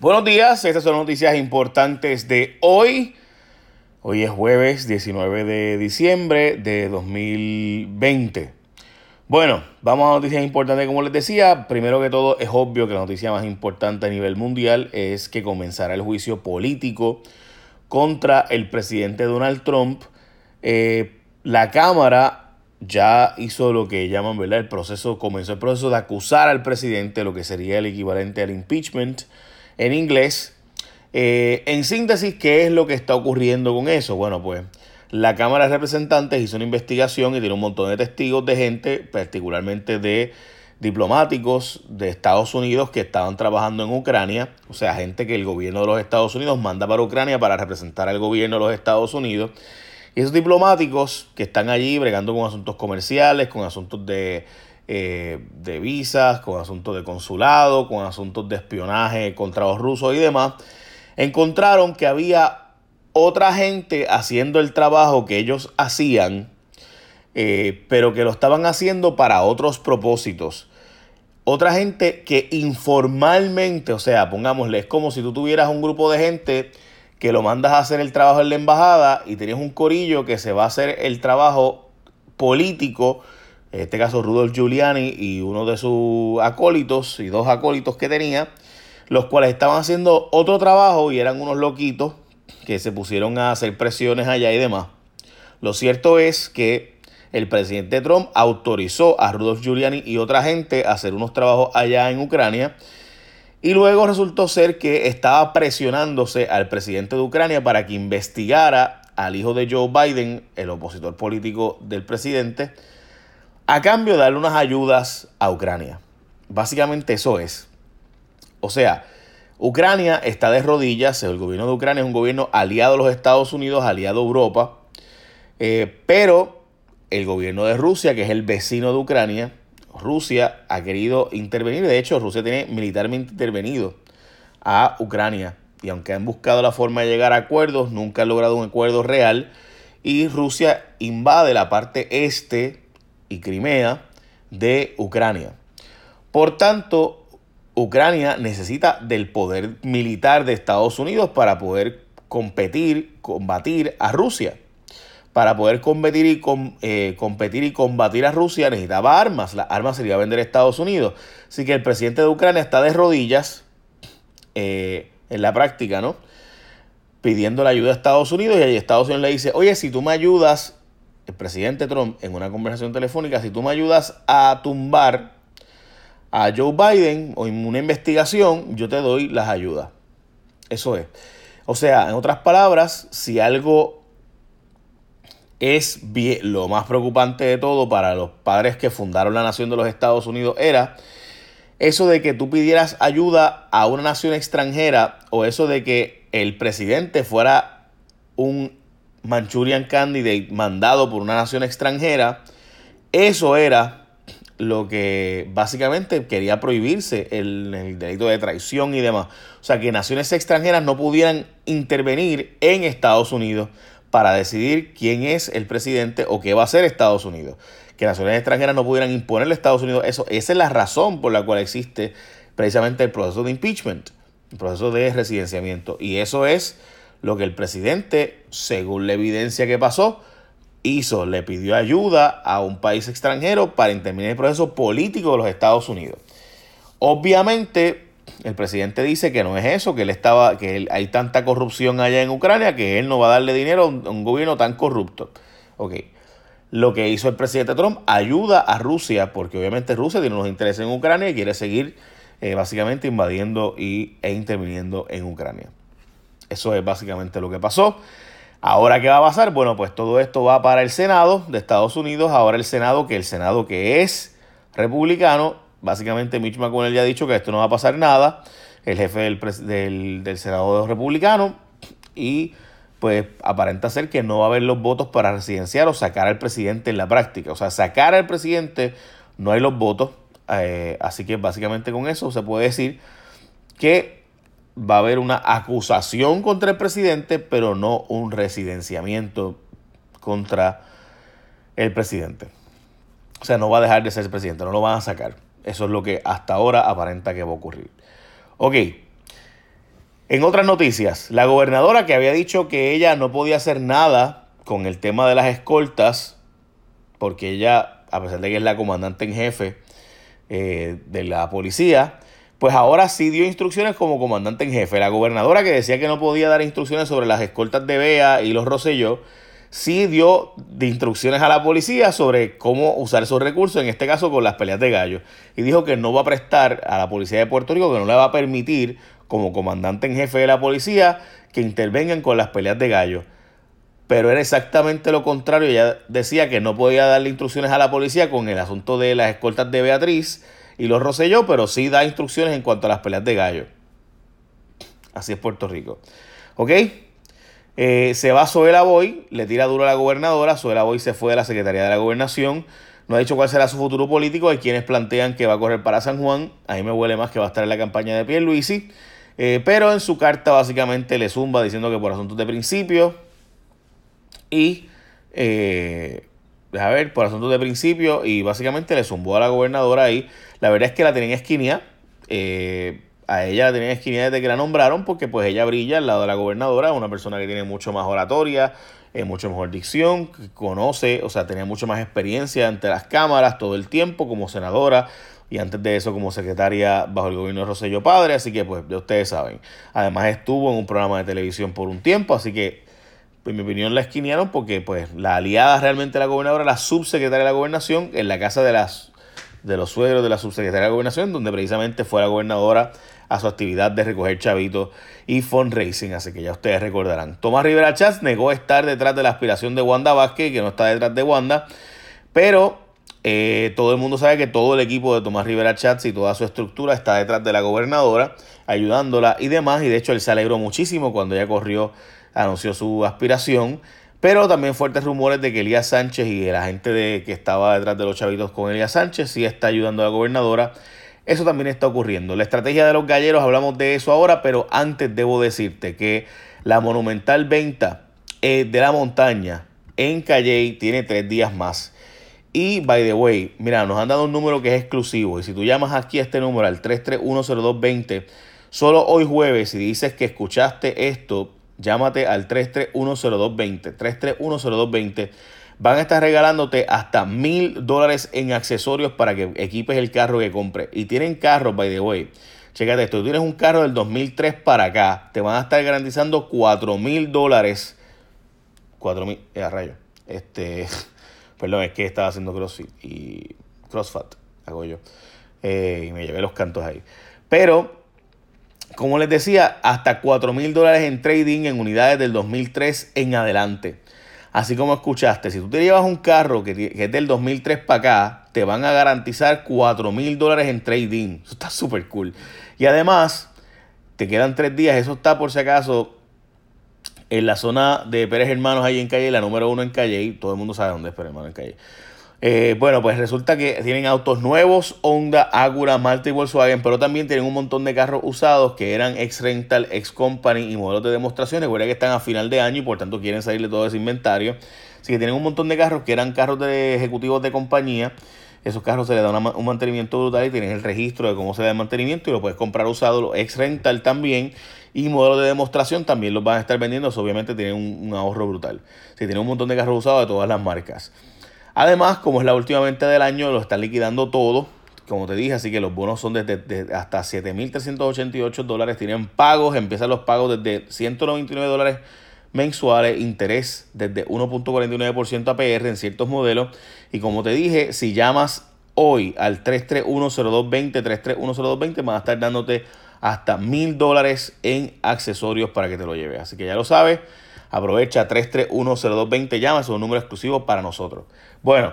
Buenos días, estas son noticias importantes de hoy. Hoy es jueves 19 de diciembre de 2020. Bueno, vamos a noticias importantes como les decía. Primero que todo, es obvio que la noticia más importante a nivel mundial es que comenzará el juicio político contra el presidente Donald Trump. Eh, la Cámara ya hizo lo que llaman, ¿verdad? El proceso, comenzó el proceso de acusar al presidente, lo que sería el equivalente al impeachment en inglés. Eh, en síntesis, ¿qué es lo que está ocurriendo con eso? Bueno, pues la Cámara de Representantes hizo una investigación y tiene un montón de testigos de gente, particularmente de diplomáticos de Estados Unidos que estaban trabajando en Ucrania, o sea, gente que el gobierno de los Estados Unidos manda para Ucrania para representar al gobierno de los Estados Unidos. Y esos diplomáticos que están allí bregando con asuntos comerciales, con asuntos de eh, de visas, con asuntos de consulado, con asuntos de espionaje contra los rusos y demás, encontraron que había otra gente haciendo el trabajo que ellos hacían, eh, pero que lo estaban haciendo para otros propósitos. Otra gente que informalmente, o sea, pongámosle, es como si tú tuvieras un grupo de gente que lo mandas a hacer el trabajo en la embajada y tienes un corillo que se va a hacer el trabajo político en este caso Rudolf Giuliani y uno de sus acólitos y dos acólitos que tenía, los cuales estaban haciendo otro trabajo y eran unos loquitos que se pusieron a hacer presiones allá y demás. Lo cierto es que el presidente Trump autorizó a Rudolf Giuliani y otra gente a hacer unos trabajos allá en Ucrania. Y luego resultó ser que estaba presionándose al presidente de Ucrania para que investigara al hijo de Joe Biden, el opositor político del presidente, a cambio de darle unas ayudas a Ucrania. Básicamente eso es. O sea, Ucrania está de rodillas, el gobierno de Ucrania es un gobierno aliado a los Estados Unidos, aliado a Europa, eh, pero el gobierno de Rusia, que es el vecino de Ucrania, Rusia ha querido intervenir, de hecho Rusia tiene militarmente intervenido a Ucrania y aunque han buscado la forma de llegar a acuerdos, nunca han logrado un acuerdo real y Rusia invade la parte este y Crimea de Ucrania. Por tanto, Ucrania necesita del poder militar de Estados Unidos para poder competir, combatir a Rusia. Para poder competir y, eh, competir y combatir a Rusia necesitaba armas. Las armas se iba a vender a Estados Unidos. Así que el presidente de Ucrania está de rodillas eh, en la práctica, ¿no? Pidiendo la ayuda a Estados Unidos y Estados Unidos le dice, oye, si tú me ayudas el presidente Trump en una conversación telefónica, si tú me ayudas a tumbar a Joe Biden o en una investigación, yo te doy las ayudas. Eso es. O sea, en otras palabras, si algo es bien, lo más preocupante de todo para los padres que fundaron la nación de los Estados Unidos era eso de que tú pidieras ayuda a una nación extranjera o eso de que el presidente fuera un Manchurian Candidate mandado por una nación extranjera, eso era lo que básicamente quería prohibirse el, delito de traición y demás. O sea, que naciones extranjeras no pudieran intervenir en Estados Unidos para decidir quién es el presidente o qué va a hacer Estados Unidos. Que naciones extranjeras no pudieran imponerle Estados Unidos eso. Esa es la razón por la cual existe precisamente el proceso de impeachment, el proceso de residenciamiento. Y eso es lo que el presidente, según la evidencia que pasó, hizo, le pidió ayuda a un país extranjero para intervenir el proceso político de los Estados Unidos. Obviamente, el presidente dice que no es eso, que él estaba, que hay tanta corrupción allá en Ucrania que él no va a darle dinero a un, gobierno tan corrupto. Ok. Lo que hizo el presidente Trump ayuda a Rusia, porque obviamente Rusia tiene unos intereses en Ucrania y quiere seguir eh, básicamente invadiendo y, e interviniendo en Ucrania. Eso es básicamente lo que pasó. Ahora, ¿qué va a pasar? Bueno, pues todo esto va para el Senado de Estados Unidos. Ahora el Senado, que el Senado que es republicano, básicamente Mitch McConnell ya ha dicho que esto no va a pasar nada. El jefe del, del, Senado republicano. Y pues aparenta ser que no va a haber los votos para residenciar o sacar al presidente en la práctica. O sea, sacar al presidente no hay los votos. Eh, así que básicamente con eso se puede decir que va a haber una acusación contra el presidente, pero no un residenciamiento contra el presidente. O sea, no va a dejar de ser presidente, no lo van a sacar. Eso es lo que hasta ahora aparenta que va a ocurrir. Ok, En otras noticias, la gobernadora que había dicho que ella no podía hacer nada con el tema de las escoltas, porque ella, a pesar de que es la comandante en jefe eh, de la policía, pues ahora sí dio instrucciones como comandante en jefe. La gobernadora que decía que no podía dar instrucciones sobre las escoltas de Bea y los Rosselló, sí dio instrucciones a la policía sobre cómo usar esos recursos, en este caso con las peleas de gallo. Y dijo que no va a prestar a la policía de Puerto Rico, que no le va a permitir como comandante en jefe de la policía que intervengan con las peleas de gallo. Pero era exactamente lo contrario. Ella decía que no podía darle instrucciones a la policía con el asunto de las escoltas de Beatriz y los Roselló, pero sí da instrucciones en cuanto a las peleas de gallo. Así es Puerto Rico. ¿Ok? Eh, se va Zoela Boy, le tira duro a la gobernadora. Zoela Boy se fue de la Secretaría de la Gobernación. No ha dicho cuál será su futuro político. Hay quienes plantean que va a correr para San Juan. A mí me huele más que va a estar en la campaña de Pierluisi. Eh, pero en su carta básicamente le zumba diciendo que por asuntos de principio y eh, a ver, por asuntos de principio y básicamente le zumbó a la gobernadora ahí. La verdad es que la tenían esquinía. Eh, a ella la tenían esquinía desde que la nombraron porque pues ella brilla al lado de la gobernadora, una persona que tiene mucho más oratoria, eh, mucho mejor dicción, que conoce, o sea, tenía mucho más experiencia ante las cámaras todo el tiempo como senadora y antes de eso como secretaria bajo el gobierno de Rosselló Padre, así que pues ya ustedes saben. Además estuvo en un programa de televisión por un tiempo, así que en mi opinión la esquinearon porque pues la aliada realmente de la gobernadora, la subsecretaria de la gobernación, en la casa de las de los suegros de la subsecretaria de la gobernación, donde precisamente fue la gobernadora a su actividad de recoger chavitos y fundraising, así que ya ustedes recordarán. Tomás Rivera Chats negó estar detrás de la aspiración de Wanda Vázquez, que no está detrás de Wanda, pero eh, todo el mundo sabe que todo el equipo de Tomás Rivera Chats y toda su estructura está detrás de la gobernadora, ayudándola y demás. Y de hecho él se alegró muchísimo cuando ella corrió, anunció su aspiración. Pero también fuertes rumores de que Elías Sánchez y la gente de, que estaba detrás de los chavitos con Elías Sánchez sí está ayudando a la gobernadora. Eso también está ocurriendo. La estrategia de los galleros, hablamos de eso ahora, pero antes debo decirte que la monumental venta eh, de la montaña en Calley tiene tres días más. Y, by the way, mira, nos han dado un número que es exclusivo. Y si tú llamas aquí a este número, al 3310220, solo hoy jueves, si dices que escuchaste esto, llámate al 3310220. 3310220. Van a estar regalándote hasta mil dólares en accesorios para que equipes el carro que compres. Y tienen carros, by the way. Chécate esto, tú tienes un carro del 2003 para acá, te van a estar garantizando 4 mil dólares. 4 mil, eh, a rayo. Este, Perdón, es que estaba haciendo CrossFit y CrossFit, hago yo. Eh, y me llevé los cantos ahí. Pero, como les decía, hasta 4 mil dólares en trading en unidades del 2003 en adelante. Así como escuchaste, si tú te llevas un carro que, es del 2003 para acá, te van a garantizar 4 mil dólares en trading. Eso está súper cool. Y además, te quedan tres días. Eso está por si acaso en la zona de Pérez Hermanos, ahí en Calle, la número uno en Calle, todo el mundo sabe dónde es Pérez Hermanos en Calle. Eh, bueno, pues resulta que tienen autos nuevos, Honda, Acura, Malta y Volkswagen, pero también tienen un montón de carros usados que eran ex rental, ex company y modelos de demostraciones. Recuerda que están a final de año y por tanto quieren salir de todo ese inventario. Así que tienen un montón de carros que eran carros de ejecutivos de compañía. Esos carros se les da un mantenimiento brutal y tienes el registro de cómo se da el mantenimiento y lo puedes comprar usado, ex rental también y modelos de demostración también los van a estar vendiendo. obviamente tienen un, ahorro brutal. Si tienen un montón de carros usados de todas las marcas. Además, como es la última venta del año, lo están liquidando todo. Como te dije, así que los bonos son desde, hasta 7.388 dólares. Tienen pagos, empiezan los pagos desde 199 dólares mensuales, interés desde 1.49% APR en ciertos modelos. Y como te dije, si llamas hoy al 3310220, 3310220, van a estar dándote hasta mil dólares en accesorios para que te lo lleves. Así que ya lo sabes, aprovecha 3310220, llama, es un número exclusivo para nosotros. Bueno,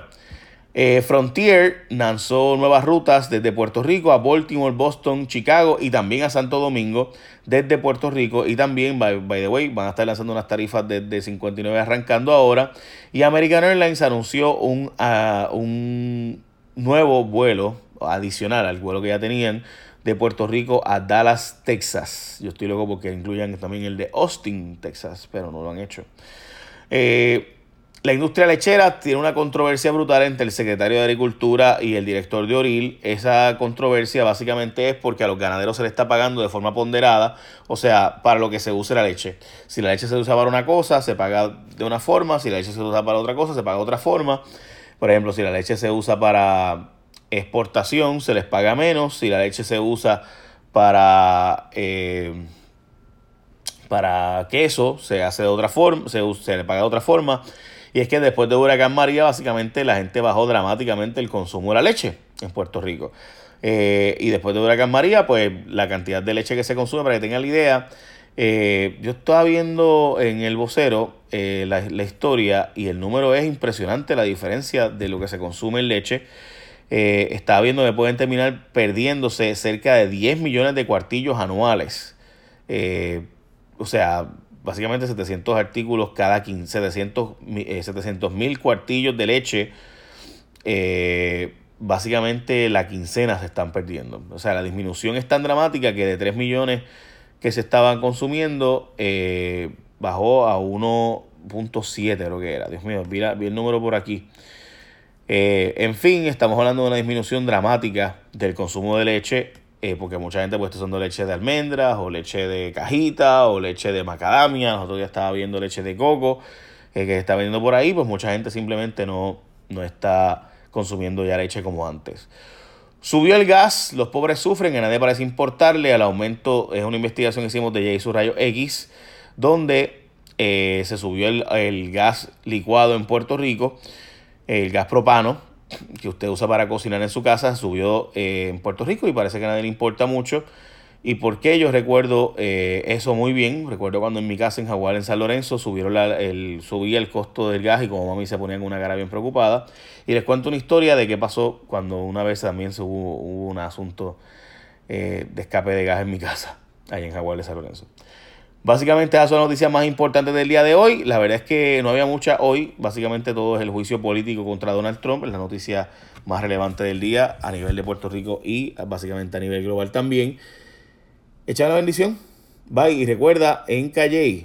eh, Frontier lanzó nuevas rutas desde Puerto Rico a Baltimore, Boston, Chicago y también a Santo Domingo desde Puerto Rico. Y también, by, the way, van a estar lanzando unas tarifas desde 59 arrancando ahora. Y American Airlines anunció un, ah, un nuevo vuelo adicional al vuelo que ya tenían de Puerto Rico a Dallas, Texas. Yo estoy loco porque incluyan también el de Austin, Texas, pero no lo han hecho. Eh, La industria lechera tiene una controversia brutal entre el secretario de Agricultura y el director de Oril. Esa controversia básicamente es porque a los ganaderos se les está pagando de forma ponderada, o sea, para lo que se use la leche. Si la leche se usa para una cosa, se paga de una forma, si la leche se usa para otra cosa, se paga de otra forma. Por ejemplo, si la leche se usa para exportación, se les paga menos. Si la leche se usa para... Eh, para queso se hace de otra forma, se, se le paga de otra forma. Y es que después de Huracán María, básicamente la gente bajó dramáticamente el consumo de la leche en Puerto Rico. Eh, y después de Huracán María, pues la cantidad de leche que se consume, para que tengan la idea, eh, yo estaba viendo en el vocero la, la, historia y el número es impresionante, la diferencia de lo que se consume en leche. Estaba viendo que pueden terminar perdiéndose cerca de 10 millones de cuartillos anuales. o sea, básicamente 700 artículos cada 15, 700 eh, mil cuartillos de leche. Eh, básicamente la quincena se están perdiendo. O sea, la disminución es tan dramática que de 3 millones que se estaban consumiendo eh, bajó a 1.7 creo que era. Dios mío, vi, vi, el número por aquí. En fin, estamos hablando de una disminución dramática del consumo de leche eh, porque mucha gente pues está usando leche de almendras o leche de cajita o leche de macadamia, nosotros ya estaba viendo leche de coco eh, que está vendiendo por ahí, pues mucha gente simplemente no, no está consumiendo ya leche como antes. Subió el gas, los pobres sufren, a nadie parece importarle, al aumento es una investigación que hicimos de J Rayo X, donde eh, se subió el, el gas licuado en Puerto Rico, el gas propano, que usted usa para cocinar en su casa subió eh, en Puerto Rico y parece que a nadie le importa mucho. ¿Y por qué? Yo recuerdo eh, eso muy bien. Recuerdo cuando en mi casa en Jaguar, en San Lorenzo, subieron el, subía el costo del gas y como mami se ponía con una cara bien preocupada. Y les cuento una historia de qué pasó cuando una vez también se hubo, un asunto eh, de escape de gas en mi casa, ahí en Jaguar de San Lorenzo. Básicamente esas son las noticias más importantes del día de hoy. La verdad es que no había mucha hoy. Básicamente todo es el juicio político contra Donald Trump. Es la noticia más relevante del día a nivel de Puerto Rico y básicamente a nivel global también. Echa la bendición. Bye y recuerda en Calle